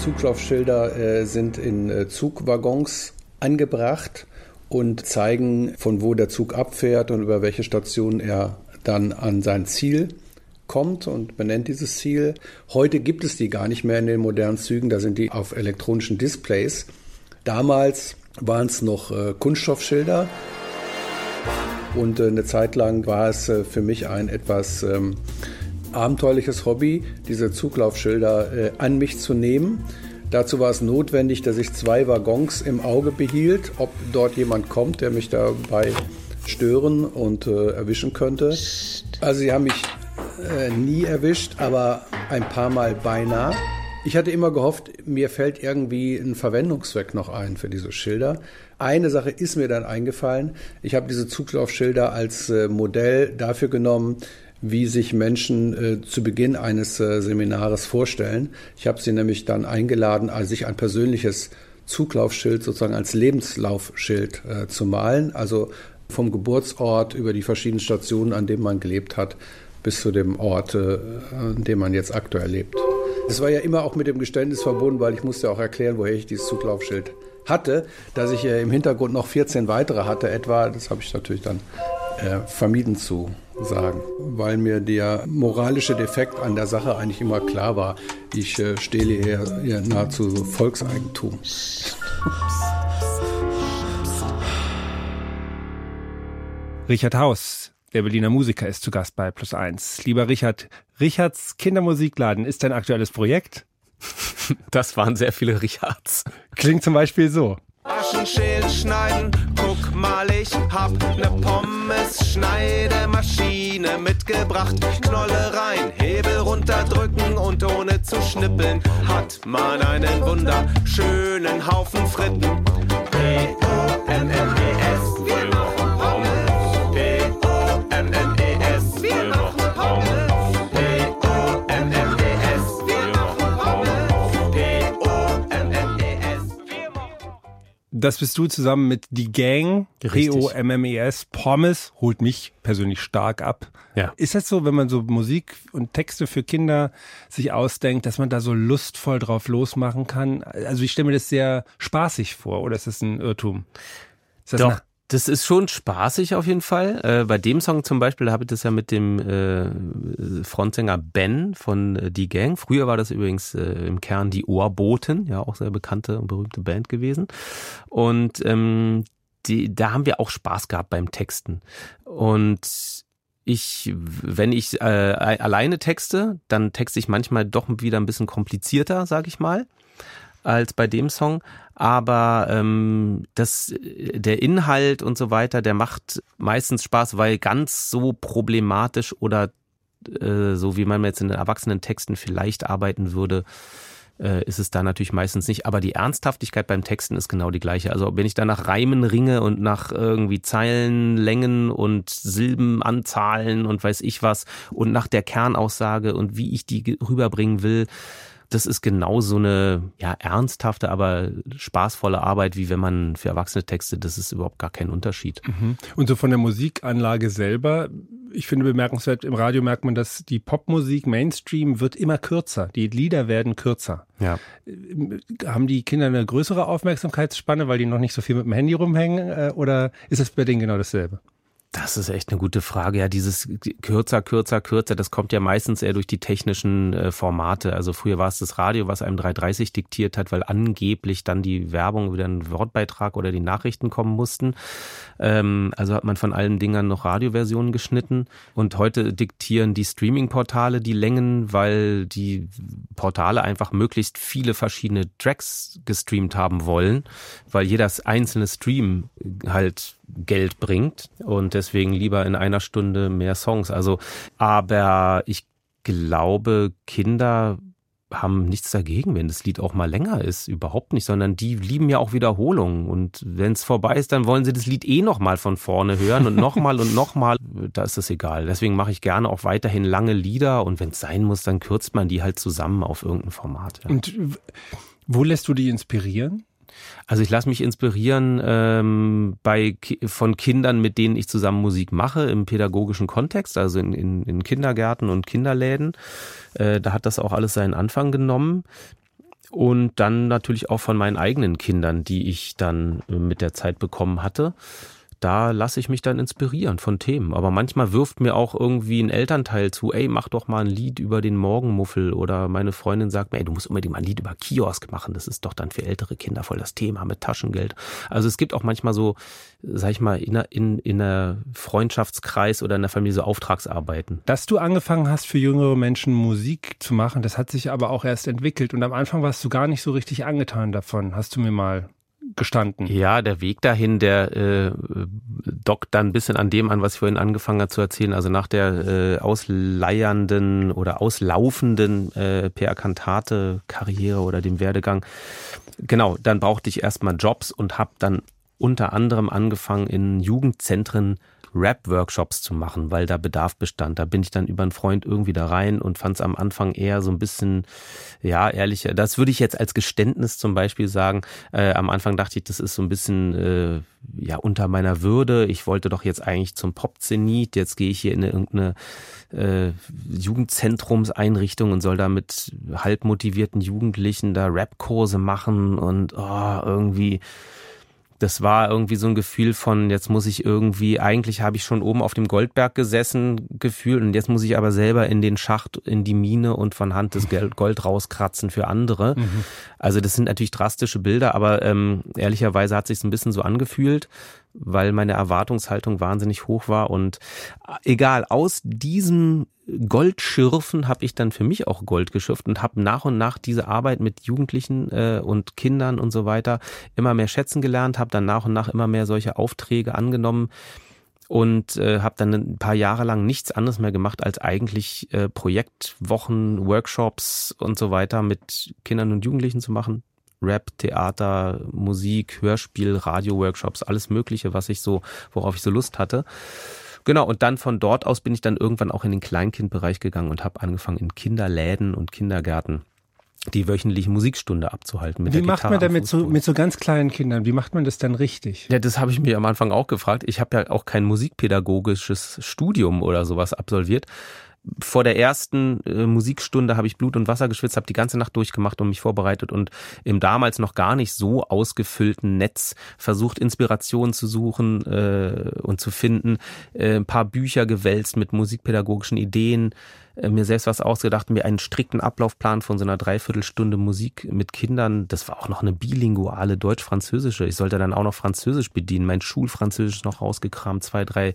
Zuglaufschilder äh, sind in äh, Zugwaggons angebracht und zeigen, von wo der Zug abfährt und über welche Station er dann an sein Ziel kommt und benennt dieses Ziel. Heute gibt es die gar nicht mehr in den modernen Zügen, da sind die auf elektronischen Displays. Damals waren es noch Kunststoffschilder, und äh, eine Zeit lang war es äh, für mich ein etwas ähm, abenteuerliches Hobby, diese Zuglaufschilder äh, an mich zu nehmen. Dazu war es notwendig, dass ich zwei Waggons im Auge behielt, ob dort jemand kommt, der mich dabei stören und äh, erwischen könnte. Also sie haben mich äh, nie erwischt, aber ein paar Mal beinahe. Ich hatte immer gehofft, mir fällt irgendwie ein Verwendungszweck noch ein für diese Schilder. Eine Sache ist mir dann eingefallen. Ich habe diese Zuglaufschilder als äh, Modell dafür genommen, wie sich Menschen äh, zu Beginn eines äh, Seminares vorstellen. Ich habe sie nämlich dann eingeladen, also sich ein persönliches Zuglaufschild sozusagen als Lebenslaufschild äh, zu malen. Also vom Geburtsort über die verschiedenen Stationen, an denen man gelebt hat, bis zu dem Ort, äh, an dem man jetzt aktuell lebt. Es war ja immer auch mit dem Geständnis verbunden, weil ich musste auch erklären, woher ich dieses Zuglaufschild hatte, dass ich äh, im Hintergrund noch 14 weitere hatte etwa. Das habe ich natürlich dann äh, vermieden zu sagen, weil mir der moralische Defekt an der Sache eigentlich immer klar war. Ich äh, stehle hier, hier nahezu Volkseigentum. Richard Haus, der Berliner Musiker, ist zu Gast bei Plus Eins. Lieber Richard, Richards Kindermusikladen ist dein aktuelles Projekt? Das waren sehr viele Richards. Klingt zum Beispiel so. Aschenschälen schneiden, guck mal, ich hab ne Pommes-Schneidemaschine mitgebracht. Knolle rein, Hebel runterdrücken und ohne zu schnippeln hat man einen wunderschönen Haufen Fritten. P-O-M-M-E-S, Das bist du zusammen mit Die Gang, P-O-M-M-E-S, Pommes, holt mich persönlich stark ab. Ja. Ist das so, wenn man so Musik und Texte für Kinder sich ausdenkt, dass man da so lustvoll drauf losmachen kann? Also ich stelle mir das sehr spaßig vor, oder ist das ein Irrtum? Ist das Doch, eine- das ist schon spaßig auf jeden Fall. Äh, bei dem Song zum Beispiel habe ich das ja mit dem äh, Frontsänger Ben von äh, Die Gang. Früher war das übrigens äh, im Kern die Ohrboten, ja auch sehr bekannte und berühmte Band gewesen. Und ähm, die, da haben wir auch Spaß gehabt beim Texten. Und ich, wenn ich äh, alleine texte, dann texte ich manchmal doch wieder ein bisschen komplizierter, sag ich mal, als bei dem Song. Aber ähm, das, der Inhalt und so weiter, der macht meistens Spaß, weil ganz so problematisch oder äh, so wie man jetzt in den Erwachsenentexten vielleicht arbeiten würde, äh, ist es da natürlich meistens nicht. Aber die Ernsthaftigkeit beim Texten ist genau die gleiche. Also wenn ich da nach Reimen ringe und nach irgendwie Zeilenlängen und Silbenanzahlen und weiß ich was und nach der Kernaussage und wie ich die ge- rüberbringen will, das ist genau so eine ja, ernsthafte, aber spaßvolle Arbeit, wie wenn man für erwachsene Texte, das ist überhaupt gar kein Unterschied. Und so von der Musikanlage selber, ich finde bemerkenswert, im Radio merkt man, dass die Popmusik Mainstream wird immer kürzer. Die Lieder werden kürzer. Ja. Haben die Kinder eine größere Aufmerksamkeitsspanne, weil die noch nicht so viel mit dem Handy rumhängen? äh, Oder ist es bei denen genau dasselbe? Das ist echt eine gute Frage. Ja, dieses kürzer, kürzer, kürzer, das kommt ja meistens eher durch die technischen äh, Formate. Also früher war es das Radio, was einem 330 diktiert hat, weil angeblich dann die Werbung wieder ein Wortbeitrag oder die Nachrichten kommen mussten. Ähm, also hat man von allen Dingern noch Radioversionen geschnitten. Und heute diktieren die Streaming-Portale die Längen, weil die Portale einfach möglichst viele verschiedene Tracks gestreamt haben wollen, weil jedes einzelne Stream halt Geld bringt und deswegen lieber in einer Stunde mehr Songs. Also, aber ich glaube, Kinder haben nichts dagegen, wenn das Lied auch mal länger ist, überhaupt nicht, sondern die lieben ja auch Wiederholungen und wenn es vorbei ist, dann wollen sie das Lied eh noch mal von vorne hören und noch mal und noch mal, da ist es egal. Deswegen mache ich gerne auch weiterhin lange Lieder und wenn es sein muss, dann kürzt man die halt zusammen auf irgendein Format. Ja. Und wo lässt du die inspirieren? Also ich lasse mich inspirieren ähm, bei von Kindern, mit denen ich zusammen Musik mache im pädagogischen Kontext, also in, in, in Kindergärten und Kinderläden. Äh, da hat das auch alles seinen Anfang genommen. Und dann natürlich auch von meinen eigenen Kindern, die ich dann äh, mit der Zeit bekommen hatte. Da lasse ich mich dann inspirieren von Themen. Aber manchmal wirft mir auch irgendwie ein Elternteil zu, ey, mach doch mal ein Lied über den Morgenmuffel. Oder meine Freundin sagt mir, ey, du musst unbedingt mal ein Lied über Kiosk machen. Das ist doch dann für ältere Kinder voll das Thema mit Taschengeld. Also es gibt auch manchmal so, sag ich mal, in, in, in einer Freundschaftskreis oder in der Familie so Auftragsarbeiten. Dass du angefangen hast, für jüngere Menschen Musik zu machen, das hat sich aber auch erst entwickelt. Und am Anfang warst du gar nicht so richtig angetan davon, hast du mir mal gestanden. Ja, der Weg dahin, der äh, dockt dann ein bisschen an dem an, was ich vorhin angefangen habe zu erzählen. Also nach der äh, ausleiernden oder auslaufenden äh, Per Cantate Karriere oder dem Werdegang. Genau, dann brauchte ich erstmal Jobs und habe dann unter anderem angefangen in Jugendzentren Rap-Workshops zu machen, weil da Bedarf bestand. Da bin ich dann über einen Freund irgendwie da rein und fand es am Anfang eher so ein bisschen, ja, ehrlicher. Das würde ich jetzt als Geständnis zum Beispiel sagen. Äh, am Anfang dachte ich, das ist so ein bisschen, äh, ja, unter meiner Würde. Ich wollte doch jetzt eigentlich zum Pop-Zenit. Jetzt gehe ich hier in eine, irgendeine äh, Jugendzentrumseinrichtung und soll da mit halb motivierten Jugendlichen da Rap-Kurse machen und oh, irgendwie das war irgendwie so ein Gefühl von, jetzt muss ich irgendwie, eigentlich habe ich schon oben auf dem Goldberg gesessen, gefühlt, und jetzt muss ich aber selber in den Schacht, in die Mine und von Hand das Gold rauskratzen für andere. Also das sind natürlich drastische Bilder, aber ähm, ehrlicherweise hat sich ein bisschen so angefühlt, weil meine Erwartungshaltung wahnsinnig hoch war. Und äh, egal, aus diesem Goldschürfen habe ich dann für mich auch Gold geschürft und habe nach und nach diese Arbeit mit Jugendlichen äh, und Kindern und so weiter immer mehr schätzen gelernt, habe dann nach und nach immer mehr solche Aufträge angenommen und äh, habe dann ein paar Jahre lang nichts anderes mehr gemacht als eigentlich äh, Projektwochen, Workshops und so weiter mit Kindern und Jugendlichen zu machen. Rap, Theater, Musik, Hörspiel, Radio-Workshops, alles Mögliche, was ich so, worauf ich so Lust hatte. Genau, und dann von dort aus bin ich dann irgendwann auch in den Kleinkindbereich gegangen und habe angefangen in Kinderläden und Kindergärten die wöchentliche Musikstunde abzuhalten. Mit Wie der macht Gitarre man denn mit so, mit so ganz kleinen Kindern? Wie macht man das dann richtig? Ja, das habe ich mir am Anfang auch gefragt. Ich habe ja auch kein musikpädagogisches Studium oder sowas absolviert. Vor der ersten äh, Musikstunde habe ich Blut und Wasser geschwitzt, habe die ganze Nacht durchgemacht und mich vorbereitet und im damals noch gar nicht so ausgefüllten Netz versucht, Inspirationen zu suchen äh, und zu finden, äh, ein paar Bücher gewälzt mit musikpädagogischen Ideen, äh, mir selbst was ausgedacht, mir einen strikten Ablaufplan von so einer Dreiviertelstunde Musik mit Kindern. Das war auch noch eine bilinguale deutsch-französische. Ich sollte dann auch noch Französisch bedienen, mein Schulfranzösisch noch rausgekramt, zwei, drei.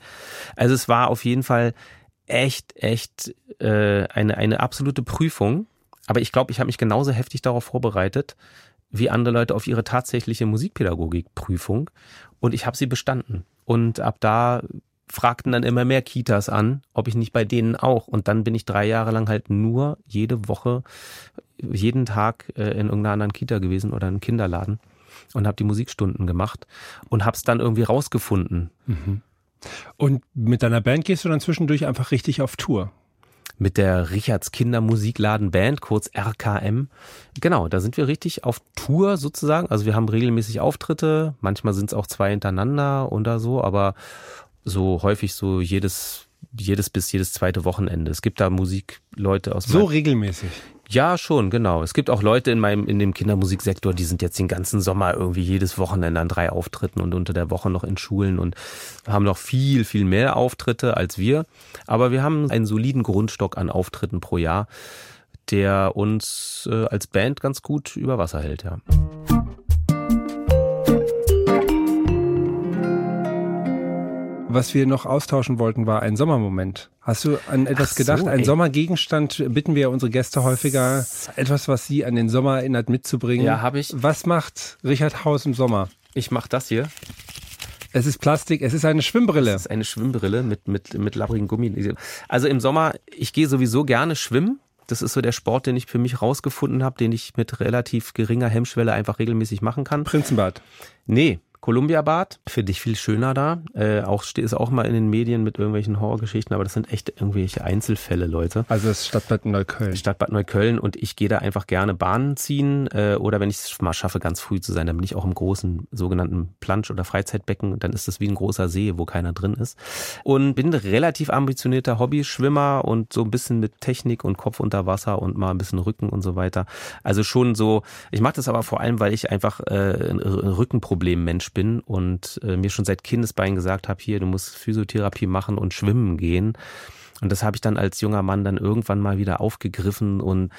Also es war auf jeden Fall echt, echt äh, eine, eine absolute Prüfung. Aber ich glaube, ich habe mich genauso heftig darauf vorbereitet wie andere Leute auf ihre tatsächliche Musikpädagogikprüfung. Und ich habe sie bestanden. Und ab da fragten dann immer mehr Kitas an, ob ich nicht bei denen auch. Und dann bin ich drei Jahre lang halt nur jede Woche, jeden Tag äh, in irgendeiner anderen Kita gewesen oder im Kinderladen und habe die Musikstunden gemacht und habe es dann irgendwie rausgefunden. Und mit deiner Band gehst du dann zwischendurch einfach richtig auf Tour. mit der Richards Kindermusikladen Band, kurz RKM. Genau, da sind wir richtig auf Tour sozusagen. Also wir haben regelmäßig Auftritte, manchmal sind es auch zwei hintereinander oder so, aber so häufig so jedes jedes bis jedes zweite Wochenende. Es gibt da Musikleute aus So regelmäßig. Ja, schon, genau. Es gibt auch Leute in meinem, in dem Kindermusiksektor, die sind jetzt den ganzen Sommer irgendwie jedes Wochenende an drei Auftritten und unter der Woche noch in Schulen und haben noch viel, viel mehr Auftritte als wir. Aber wir haben einen soliden Grundstock an Auftritten pro Jahr, der uns äh, als Band ganz gut über Wasser hält, ja. Was wir noch austauschen wollten, war ein Sommermoment. Hast du an etwas so, gedacht? Ein ey. Sommergegenstand bitten wir unsere Gäste häufiger. Etwas, was sie an den Sommer erinnert, mitzubringen. Ja, hab ich. Was macht Richard Haus im Sommer? Ich mach das hier. Es ist Plastik, es ist eine Schwimmbrille. Das ist eine Schwimmbrille mit, mit, mit labbrigen Gummi. Also im Sommer, ich gehe sowieso gerne schwimmen. Das ist so der Sport, den ich für mich rausgefunden habe, den ich mit relativ geringer Hemmschwelle einfach regelmäßig machen kann. Prinzenbad. Nee, Columbia-Bad, finde ich viel schöner da. Äh, auch ist auch mal in den Medien mit irgendwelchen Horrorgeschichten, aber das sind echt irgendwelche Einzelfälle, Leute. Also das Stadtbad Neukölln. Stadtbad Neukölln und ich gehe da einfach gerne Bahnen ziehen äh, oder wenn ich es mal schaffe, ganz früh zu sein, dann bin ich auch im großen sogenannten Plansch- oder Freizeitbecken dann ist das wie ein großer See, wo keiner drin ist. Und bin relativ ambitionierter Hobbyschwimmer und so ein bisschen mit Technik und Kopf unter Wasser und mal ein bisschen Rücken und so weiter. Also schon so, ich mache das aber vor allem, weil ich einfach äh, ein Bin und äh, mir schon seit Kindesbein gesagt habe, hier, du musst Physiotherapie machen und schwimmen gehen. Und das habe ich dann als junger Mann dann irgendwann mal wieder aufgegriffen und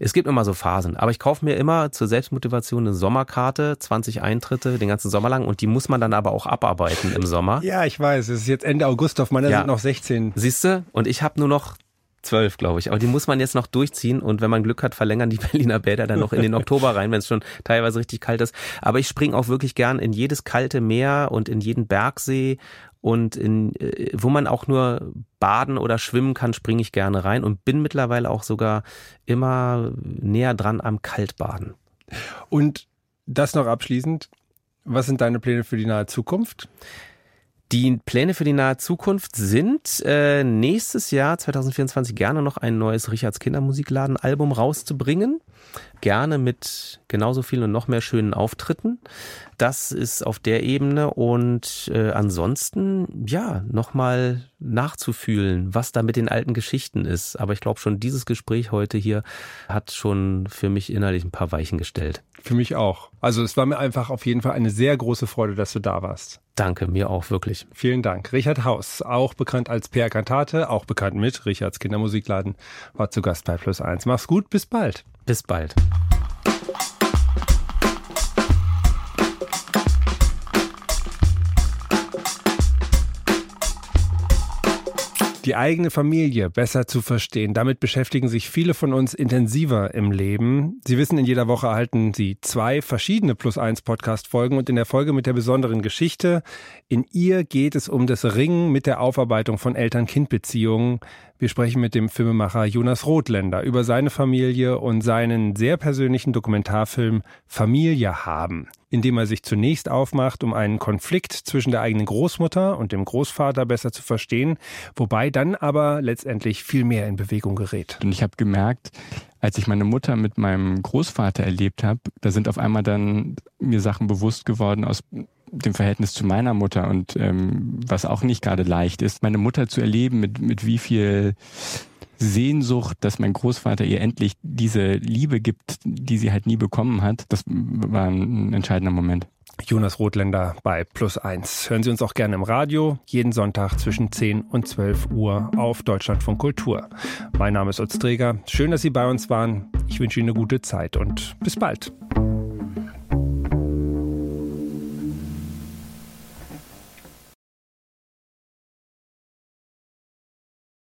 es gibt immer so Phasen. Aber ich kaufe mir immer zur Selbstmotivation eine Sommerkarte, 20 Eintritte den ganzen Sommer lang und die muss man dann aber auch abarbeiten im Sommer. Ja, ich weiß. Es ist jetzt Ende August, auf meiner Ja. sind noch 16. Siehst du? Und ich habe nur noch zwölf, glaube ich. Aber die muss man jetzt noch durchziehen und wenn man Glück hat, verlängern die Berliner Bäder dann noch in den Oktober rein, wenn es schon teilweise richtig kalt ist. Aber ich springe auch wirklich gern in jedes kalte Meer und in jeden Bergsee und in äh, wo man auch nur baden oder schwimmen kann, springe ich gerne rein und bin mittlerweile auch sogar immer näher dran am Kaltbaden. Und das noch abschließend. Was sind deine Pläne für die nahe Zukunft? Die Pläne für die nahe Zukunft sind, äh, nächstes Jahr 2024 gerne noch ein neues Richards Kindermusikladen-Album rauszubringen. Gerne mit genauso vielen und noch mehr schönen Auftritten. Das ist auf der Ebene und äh, ansonsten, ja, nochmal nachzufühlen, was da mit den alten Geschichten ist. Aber ich glaube schon, dieses Gespräch heute hier hat schon für mich innerlich ein paar Weichen gestellt. Für mich auch. Also es war mir einfach auf jeden Fall eine sehr große Freude, dass du da warst. Danke, mir auch wirklich. Vielen Dank. Richard Haus, auch bekannt als Per Cantate, auch bekannt mit Richards Kindermusikladen, war zu Gast bei Plus Eins. Mach's gut, bis bald. Bis bald. Die eigene Familie besser zu verstehen. Damit beschäftigen sich viele von uns intensiver im Leben. Sie wissen, in jeder Woche erhalten Sie zwei verschiedene Plus eins Podcast-Folgen und in der Folge mit der besonderen Geschichte. In ihr geht es um das Ringen mit der Aufarbeitung von Eltern-Kind-Beziehungen. Wir sprechen mit dem Filmemacher Jonas Rothländer über seine Familie und seinen sehr persönlichen Dokumentarfilm Familie haben, in dem er sich zunächst aufmacht, um einen Konflikt zwischen der eigenen Großmutter und dem Großvater besser zu verstehen, wobei dann aber letztendlich viel mehr in Bewegung gerät. Und ich habe gemerkt, als ich meine Mutter mit meinem Großvater erlebt habe, da sind auf einmal dann mir Sachen bewusst geworden aus dem Verhältnis zu meiner Mutter und ähm, was auch nicht gerade leicht ist, meine Mutter zu erleben, mit, mit wie viel Sehnsucht, dass mein Großvater ihr endlich diese Liebe gibt, die sie halt nie bekommen hat, das war ein entscheidender Moment. Jonas Rothländer bei Plus 1. Hören Sie uns auch gerne im Radio, jeden Sonntag zwischen 10 und 12 Uhr auf Deutschlandfunk Kultur. Mein Name ist Utz Träger. Schön, dass Sie bei uns waren. Ich wünsche Ihnen eine gute Zeit und bis bald.